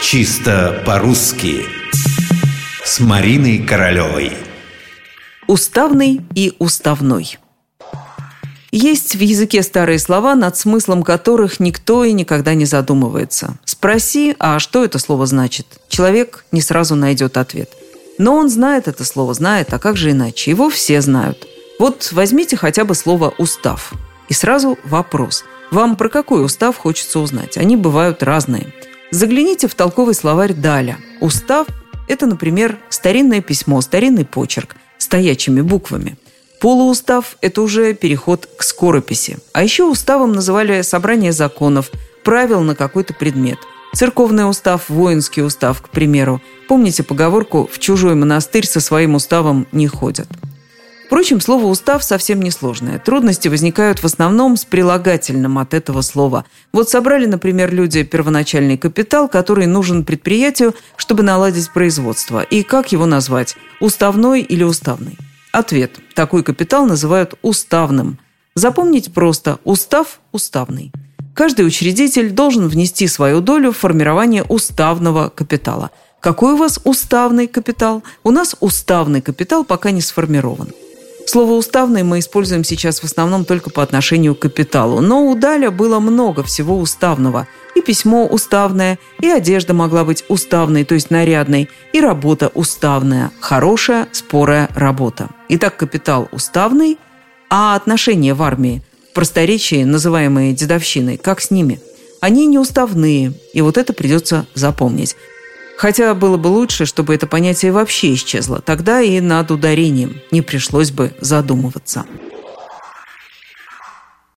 Чисто по-русски С Мариной Королевой Уставный и уставной Есть в языке старые слова, над смыслом которых никто и никогда не задумывается. Спроси, а что это слово значит? Человек не сразу найдет ответ. Но он знает это слово, знает, а как же иначе? Его все знают. Вот возьмите хотя бы слово «устав». И сразу вопрос. Вам про какой устав хочется узнать? Они бывают разные. Загляните в толковый словарь Даля. Устав – это, например, старинное письмо, старинный почерк, стоячими буквами. Полуустав – это уже переход к скорописи. А еще уставом называли собрание законов, правил на какой-то предмет. Церковный устав, воинский устав, к примеру. Помните поговорку «в чужой монастырь со своим уставом не ходят». Впрочем, слово «устав» совсем несложное. Трудности возникают в основном с прилагательным от этого слова. Вот собрали, например, люди первоначальный капитал, который нужен предприятию, чтобы наладить производство. И как его назвать? Уставной или уставный? Ответ. Такой капитал называют уставным. Запомнить просто «устав» – уставный. Каждый учредитель должен внести свою долю в формирование уставного капитала. Какой у вас уставный капитал? У нас уставный капитал пока не сформирован. Слово «уставный» мы используем сейчас в основном только по отношению к капиталу. Но у Даля было много всего уставного. И письмо уставное, и одежда могла быть уставной, то есть нарядной, и работа уставная, хорошая, спорая работа. Итак, капитал уставный, а отношения в армии, в просторечии, называемые дедовщиной, как с ними? Они неуставные, и вот это придется запомнить. Хотя было бы лучше, чтобы это понятие вообще исчезло. Тогда и над ударением не пришлось бы задумываться.